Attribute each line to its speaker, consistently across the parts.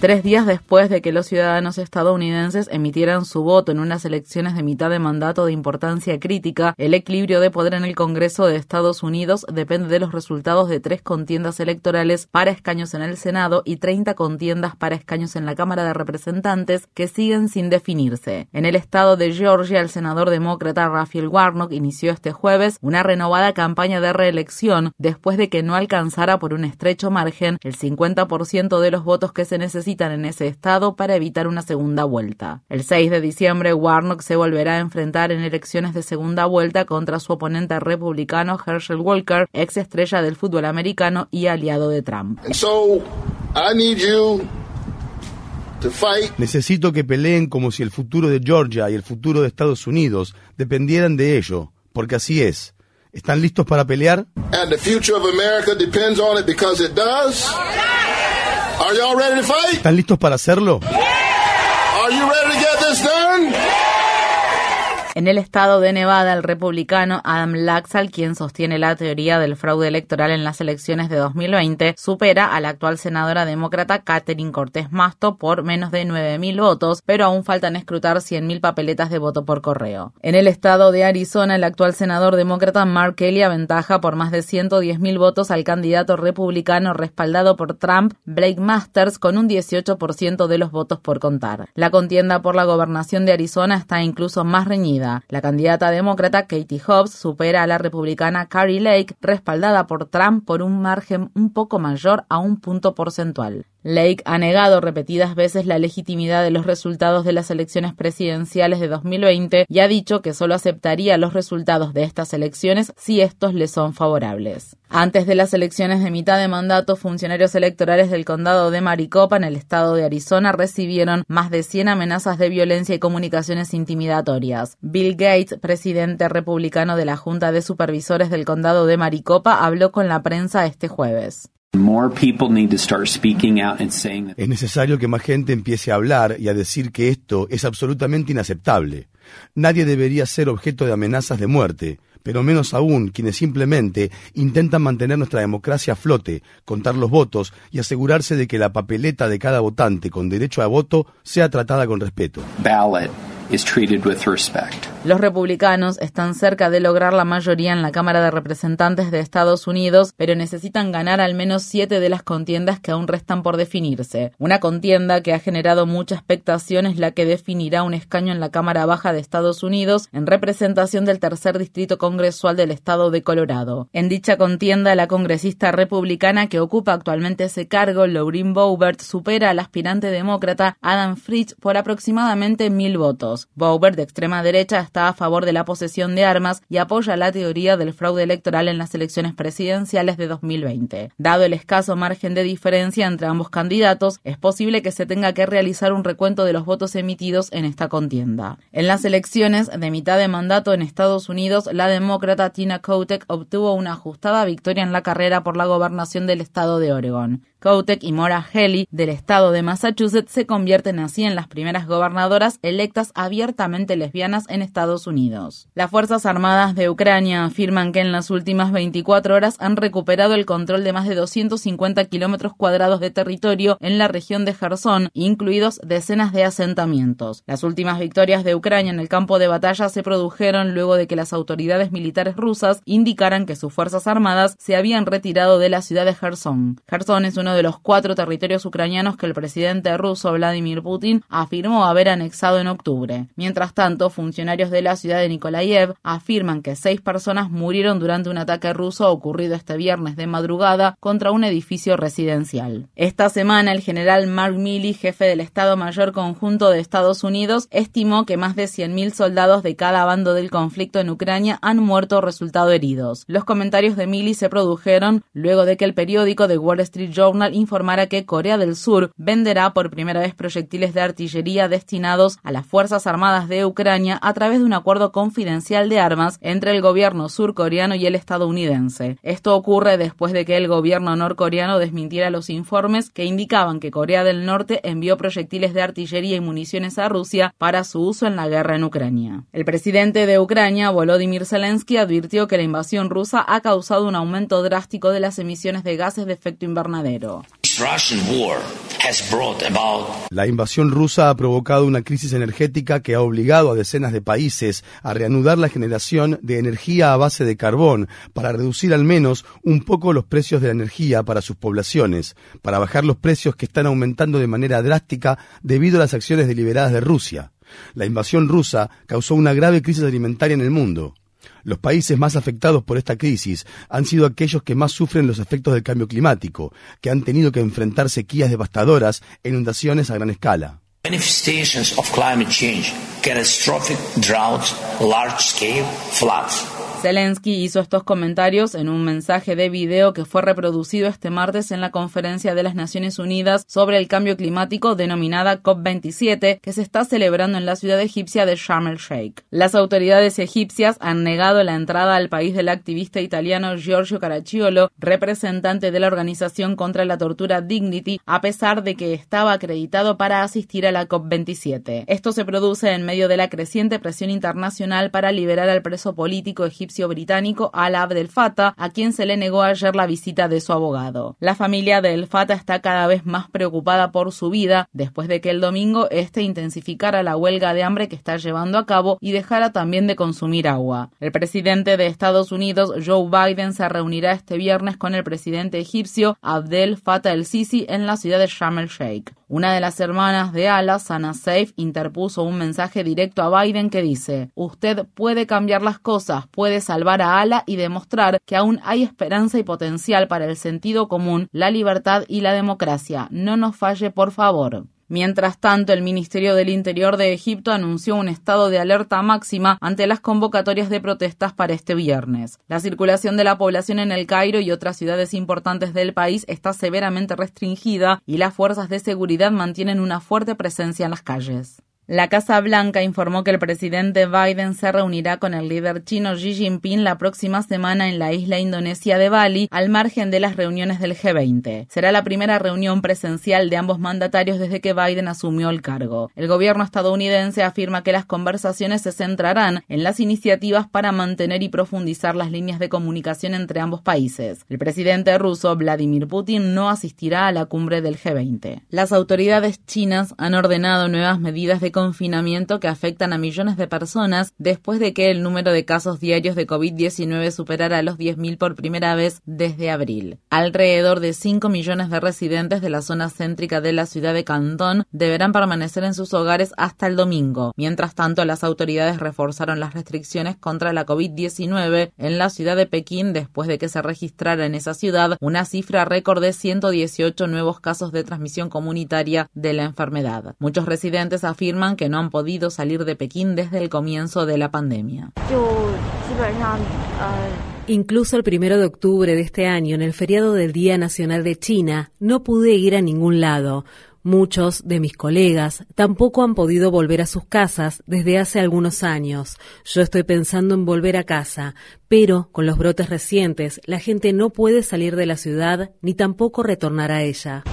Speaker 1: Tres días después de que los ciudadanos estadounidenses emitieran su voto en unas elecciones de mitad de mandato de importancia crítica, el equilibrio de poder en el Congreso de Estados Unidos depende de los resultados de tres contiendas electorales para escaños en el Senado y 30 contiendas para escaños en la Cámara de Representantes que siguen sin definirse. En el estado de Georgia, el senador demócrata Raphael Warnock inició este jueves una renovada campaña de reelección después de que no alcanzara por un estrecho margen el 50% de los votos que se necesitan en ese estado para evitar una segunda vuelta. El 6 de diciembre, Warnock se volverá a enfrentar en elecciones de segunda vuelta contra su oponente republicano Herschel Walker, ex estrella del fútbol americano y aliado de Trump.
Speaker 2: Necesito que peleen como si el futuro de Georgia y el futuro de Estados Unidos dependieran de ello, porque así es. ¿Están listos para pelear? And the future of America depends on it because it does. Are y'all ready to fight? ¿Están listos para hacerlo? Are you ready to get this done?
Speaker 1: En el estado de Nevada, el republicano Adam Laxalt, quien sostiene la teoría del fraude electoral en las elecciones de 2020, supera a la actual senadora demócrata Catherine Cortés Masto por menos de 9.000 votos, pero aún faltan escrutar 100.000 papeletas de voto por correo. En el estado de Arizona, el actual senador demócrata Mark Kelly aventaja por más de 110.000 votos al candidato republicano respaldado por Trump, Blake Masters, con un 18% de los votos por contar. La contienda por la gobernación de Arizona está incluso más reñida. La candidata demócrata Katie Hobbs supera a la republicana Carrie Lake, respaldada por Trump por un margen un poco mayor a un punto porcentual. Lake ha negado repetidas veces la legitimidad de los resultados de las elecciones presidenciales de 2020 y ha dicho que solo aceptaría los resultados de estas elecciones si estos le son favorables. Antes de las elecciones de mitad de mandato, funcionarios electorales del condado de Maricopa, en el estado de Arizona, recibieron más de 100 amenazas de violencia y comunicaciones intimidatorias. Bill Gates, presidente republicano de la Junta de Supervisores del condado de Maricopa, habló con la prensa este jueves.
Speaker 2: Es necesario que más gente empiece a hablar y a decir que esto es absolutamente inaceptable. Nadie debería ser objeto de amenazas de muerte, pero menos aún quienes simplemente intentan mantener nuestra democracia a flote, contar los votos y asegurarse de que la papeleta de cada votante con derecho a voto sea tratada con respeto.
Speaker 1: Los republicanos están cerca de lograr la mayoría en la Cámara de Representantes de Estados Unidos, pero necesitan ganar al menos siete de las contiendas que aún restan por definirse. Una contienda que ha generado mucha expectación es la que definirá un escaño en la Cámara Baja de Estados Unidos en representación del tercer distrito congresual del estado de Colorado. En dicha contienda, la congresista republicana que ocupa actualmente ese cargo, Laureen Boebert, supera al aspirante demócrata Adam Fritz por aproximadamente mil votos. Bauer, de extrema derecha, está a favor de la posesión de armas y apoya la teoría del fraude electoral en las elecciones presidenciales de 2020. Dado el escaso margen de diferencia entre ambos candidatos, es posible que se tenga que realizar un recuento de los votos emitidos en esta contienda. En las elecciones de mitad de mandato en Estados Unidos, la demócrata Tina Kotek obtuvo una ajustada victoria en la carrera por la gobernación del estado de Oregon. Kotek y Maura Healey del estado de Massachusetts se convierten así en las primeras gobernadoras electas abiertamente lesbianas en Estados Unidos. Las Fuerzas Armadas de Ucrania afirman que en las últimas 24 horas han recuperado el control de más de 250 kilómetros cuadrados de territorio en la región de Gerson, incluidos decenas de asentamientos. Las últimas victorias de Ucrania en el campo de batalla se produjeron luego de que las autoridades militares rusas indicaran que sus fuerzas armadas se habían retirado de la ciudad de Gerson. Gerson es una de los cuatro territorios ucranianos que el presidente ruso Vladimir Putin afirmó haber anexado en octubre. Mientras tanto, funcionarios de la ciudad de Nikolaev afirman que seis personas murieron durante un ataque ruso ocurrido este viernes de madrugada contra un edificio residencial. Esta semana, el general Mark Milley, jefe del Estado Mayor Conjunto de Estados Unidos, estimó que más de 100.000 soldados de cada bando del conflicto en Ucrania han muerto o resultado heridos. Los comentarios de Milley se produjeron luego de que el periódico The Wall Street Journal informara que Corea del Sur venderá por primera vez proyectiles de artillería destinados a las Fuerzas Armadas de Ucrania a través de un acuerdo confidencial de armas entre el gobierno surcoreano y el estadounidense. Esto ocurre después de que el gobierno norcoreano desmintiera los informes que indicaban que Corea del Norte envió proyectiles de artillería y municiones a Rusia para su uso en la guerra en Ucrania. El presidente de Ucrania, Volodymyr Zelensky, advirtió que la invasión rusa ha causado un aumento drástico de las emisiones de gases de efecto invernadero.
Speaker 2: La invasión rusa ha provocado una crisis energética que ha obligado a decenas de países a reanudar la generación de energía a base de carbón para reducir al menos un poco los precios de la energía para sus poblaciones, para bajar los precios que están aumentando de manera drástica debido a las acciones deliberadas de Rusia. La invasión rusa causó una grave crisis alimentaria en el mundo. Los países más afectados por esta crisis han sido aquellos que más sufren los efectos del cambio climático, que han tenido que enfrentar sequías devastadoras e inundaciones a gran escala.
Speaker 1: Zelensky hizo estos comentarios en un mensaje de video que fue reproducido este martes en la conferencia de las Naciones Unidas sobre el cambio climático denominada COP27 que se está celebrando en la ciudad egipcia de Sharm el Sheikh. Las autoridades egipcias han negado la entrada al país del activista italiano Giorgio Caracciolo, representante de la organización contra la tortura Dignity, a pesar de que estaba acreditado para asistir a la COP27. Esto se produce en medio de la creciente presión internacional para liberar al preso político egipcio británico Al Abdel Fattah, a quien se le negó ayer la visita de su abogado. La familia de El Fattah está cada vez más preocupada por su vida después de que el domingo este intensificara la huelga de hambre que está llevando a cabo y dejara también de consumir agua. El presidente de Estados Unidos, Joe Biden, se reunirá este viernes con el presidente egipcio Abdel Fattah el-Sisi en la ciudad de Sharm el Sheikh. Una de las hermanas de Ala, Sana Saif, interpuso un mensaje directo a Biden que dice: Usted puede cambiar las cosas, salvar a Ala y demostrar que aún hay esperanza y potencial para el sentido común, la libertad y la democracia. No nos falle, por favor. Mientras tanto, el Ministerio del Interior de Egipto anunció un estado de alerta máxima ante las convocatorias de protestas para este viernes. La circulación de la población en el Cairo y otras ciudades importantes del país está severamente restringida y las fuerzas de seguridad mantienen una fuerte presencia en las calles. La Casa Blanca informó que el presidente Biden se reunirá con el líder chino Xi Jinping la próxima semana en la isla indonesia de Bali, al margen de las reuniones del G20. Será la primera reunión presencial de ambos mandatarios desde que Biden asumió el cargo. El gobierno estadounidense afirma que las conversaciones se centrarán en las iniciativas para mantener y profundizar las líneas de comunicación entre ambos países. El presidente ruso Vladimir Putin no asistirá a la cumbre del G20. Las autoridades chinas han ordenado nuevas medidas de confinamiento que afectan a millones de personas después de que el número de casos diarios de COVID-19 superara los 10.000 por primera vez desde abril. Alrededor de 5 millones de residentes de la zona céntrica de la ciudad de Cantón deberán permanecer en sus hogares hasta el domingo. Mientras tanto, las autoridades reforzaron las restricciones contra la COVID-19 en la ciudad de Pekín después de que se registrara en esa ciudad una cifra récord de 118 nuevos casos de transmisión comunitaria de la enfermedad. Muchos residentes afirman que no han podido salir de Pekín desde el comienzo de la pandemia.
Speaker 3: Incluso el primero de octubre de este año, en el feriado del Día Nacional de China, no pude ir a ningún lado. Muchos de mis colegas tampoco han podido volver a sus casas desde hace algunos años. Yo estoy pensando en volver a casa, pero con los brotes recientes, la gente no puede salir de la ciudad ni tampoco retornar a ella.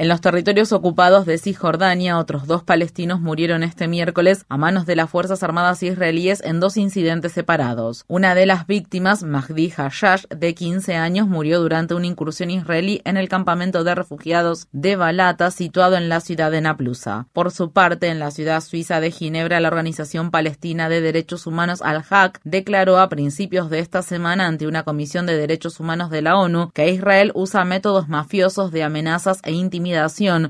Speaker 1: En los territorios ocupados de Cisjordania, otros dos palestinos murieron este miércoles a manos de las Fuerzas Armadas israelíes en dos incidentes separados. Una de las víctimas, Mahdi Hashash, de 15 años, murió durante una incursión israelí en el campamento de refugiados de Balata, situado en la ciudad de Naplusa. Por su parte, en la ciudad suiza de Ginebra, la Organización Palestina de Derechos Humanos Al-Haq declaró a principios de esta semana ante una comisión de derechos humanos de la ONU que Israel usa métodos mafiosos de amenazas e intimidación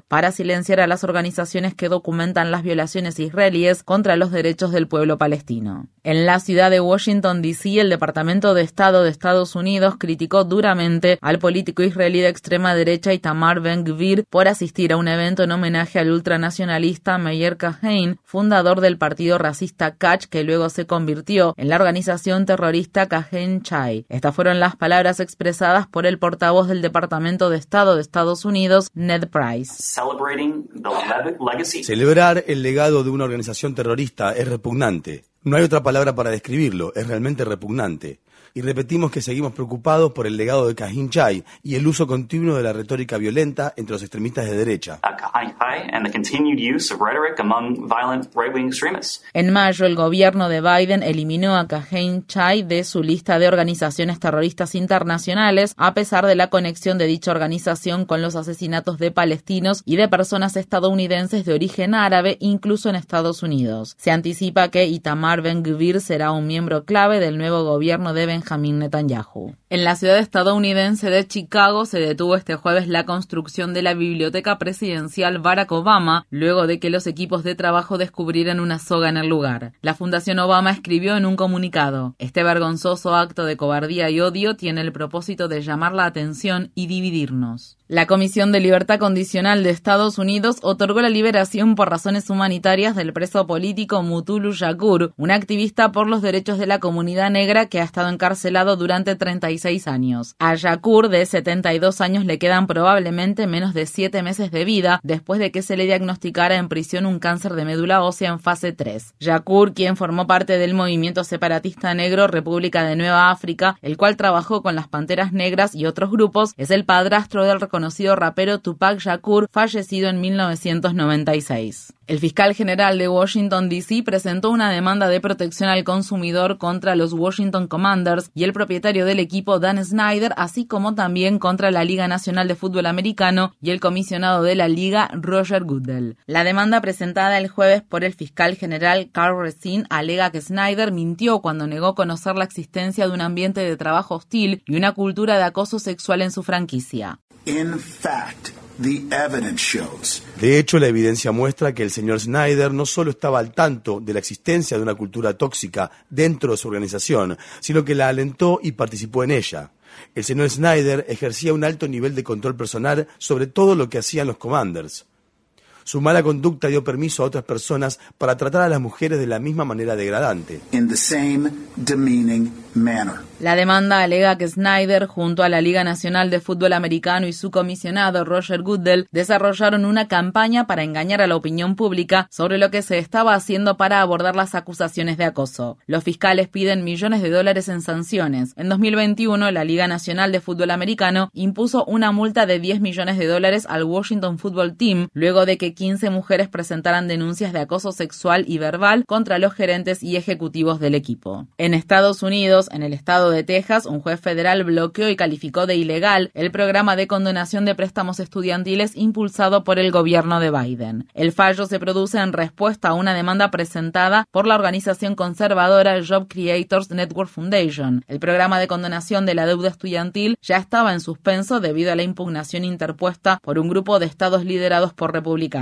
Speaker 1: para silenciar a las organizaciones que documentan las violaciones israelíes contra los derechos del pueblo palestino. En la ciudad de Washington, D.C., el Departamento de Estado de Estados Unidos criticó duramente al político israelí de extrema derecha Itamar Ben-Gvir por asistir a un evento en homenaje al ultranacionalista Meyer Kahane, fundador del partido racista Kach, que luego se convirtió en la organización terrorista Kahane Chai. Estas fueron las palabras expresadas por el portavoz del Departamento de Estado de Estados Unidos, Ned Price.
Speaker 2: Celebrar el legado de una organización terrorista es repugnante. No hay otra palabra para describirlo, es realmente repugnante y repetimos que seguimos preocupados por el legado de Kahin Chai y el uso continuo de la retórica violenta entre los extremistas de derecha.
Speaker 1: En mayo, el gobierno de Biden eliminó a Kahin Chai de su lista de organizaciones terroristas internacionales, a pesar de la conexión de dicha organización con los asesinatos de palestinos y de personas estadounidenses de origen árabe, incluso en Estados Unidos. Se anticipa que Itamar Ben-Gvir será un miembro clave del nuevo gobierno de Ben Benjamin Netanyahu. En la ciudad estadounidense de Chicago se detuvo este jueves la construcción de la biblioteca presidencial Barack Obama, luego de que los equipos de trabajo descubrieran una soga en el lugar. La Fundación Obama escribió en un comunicado, este vergonzoso acto de cobardía y odio tiene el propósito de llamar la atención y dividirnos. La Comisión de Libertad Condicional de Estados Unidos otorgó la liberación por razones humanitarias del preso político Mutulu Shakur, un activista por los derechos de la comunidad negra que ha estado encarcelado durante 36 años. A Shakur, de 72 años, le quedan probablemente menos de 7 meses de vida después de que se le diagnosticara en prisión un cáncer de médula ósea en fase 3. Shakur, quien formó parte del movimiento separatista negro República de Nueva África, el cual trabajó con las Panteras Negras y otros grupos, es el padrastro del conocido rapero Tupac Shakur, fallecido en 1996. El fiscal general de Washington, D.C. presentó una demanda de protección al consumidor contra los Washington Commanders y el propietario del equipo, Dan Snyder, así como también contra la Liga Nacional de Fútbol Americano y el comisionado de la liga, Roger Goodell. La demanda presentada el jueves por el fiscal general Carl Resin alega que Snyder mintió cuando negó conocer la existencia de un ambiente de trabajo hostil y una cultura de acoso sexual en su franquicia.
Speaker 2: De hecho, la evidencia muestra que el señor Snyder no solo estaba al tanto de la existencia de una cultura tóxica dentro de su organización, sino que la alentó y participó en ella. El señor Snyder ejercía un alto nivel de control personal sobre todo lo que hacían los commanders. Su mala conducta dio permiso a otras personas para tratar a las mujeres de la misma manera degradante.
Speaker 1: La demanda alega que Snyder, junto a la Liga Nacional de Fútbol Americano y su comisionado Roger Goodell, desarrollaron una campaña para engañar a la opinión pública sobre lo que se estaba haciendo para abordar las acusaciones de acoso. Los fiscales piden millones de dólares en sanciones. En 2021, la Liga Nacional de Fútbol Americano impuso una multa de 10 millones de dólares al Washington Football Team luego de que 15 mujeres presentaran denuncias de acoso sexual y verbal contra los gerentes y ejecutivos del equipo. En Estados Unidos, en el estado de Texas, un juez federal bloqueó y calificó de ilegal el programa de condonación de préstamos estudiantiles impulsado por el gobierno de Biden. El fallo se produce en respuesta a una demanda presentada por la organización conservadora Job Creators Network Foundation. El programa de condonación de la deuda estudiantil ya estaba en suspenso debido a la impugnación interpuesta por un grupo de estados liderados por republicanos.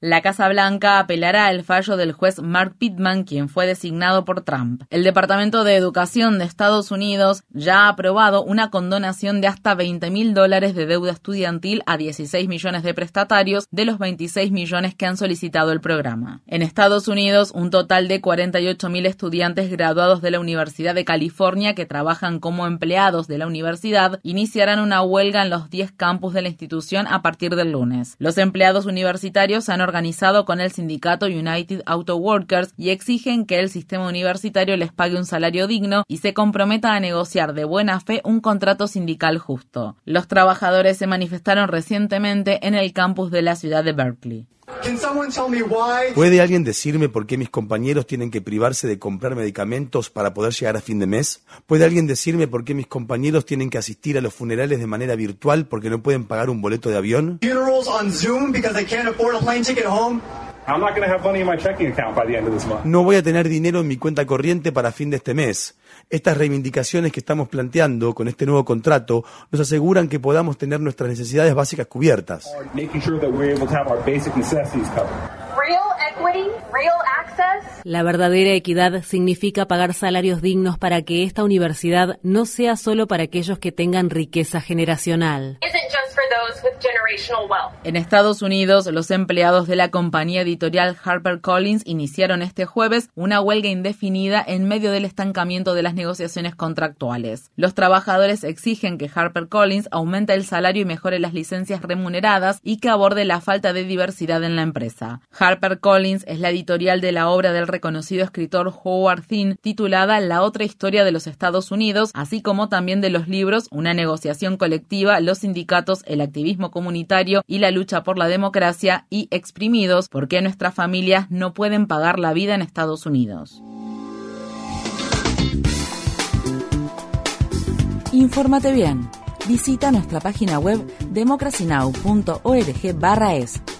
Speaker 1: La Casa Blanca apelará al fallo del juez Mark Pittman, quien fue designado por Trump. El Departamento de Educación de Estados Unidos ya ha aprobado una condonación de hasta 20 mil dólares de deuda estudiantil a 16 millones de prestatarios de los 26 millones que han solicitado el programa. En Estados Unidos, un total de 48 mil estudiantes graduados de la Universidad de California que trabajan como empleados de la universidad iniciarán una huelga en los 10 campus de la institución a partir del lunes. Los empleados universitarios se han organizado con el sindicato United Auto Workers y exigen que el sistema universitario les pague un salario digno y se comprometa a negociar de buena fe un contrato sindical justo. Los trabajadores se manifestaron recientemente en el campus de la ciudad de Berkeley.
Speaker 2: ¿Puede alguien decirme por qué mis compañeros tienen que privarse de comprar medicamentos para poder llegar a fin de mes? ¿Puede alguien decirme por qué mis compañeros tienen que asistir a los funerales de manera virtual porque no pueden pagar un boleto de avión? No voy a tener dinero en mi cuenta corriente para fin de este mes. Estas reivindicaciones que estamos planteando con este nuevo contrato nos aseguran que podamos tener nuestras necesidades básicas cubiertas.
Speaker 3: La verdadera equidad significa pagar salarios dignos para que esta universidad no sea solo para aquellos que tengan riqueza generacional.
Speaker 1: En Estados Unidos, los empleados de la compañía editorial HarperCollins iniciaron este jueves una huelga indefinida en medio del estancamiento de las negociaciones contractuales. Los trabajadores exigen que HarperCollins aumente el salario y mejore las licencias remuneradas y que aborde la falta de diversidad en la empresa. HarperCollins es la editorial de la obra del reconocido escritor Howard Thinn titulada La otra historia de los Estados Unidos, así como también de los libros Una negociación colectiva, los sindicatos, el activismo comunitario y la lucha por la democracia y exprimidos porque nuestras familias no pueden pagar la vida en Estados Unidos. Infórmate bien. Visita nuestra página web democracynow.org/es.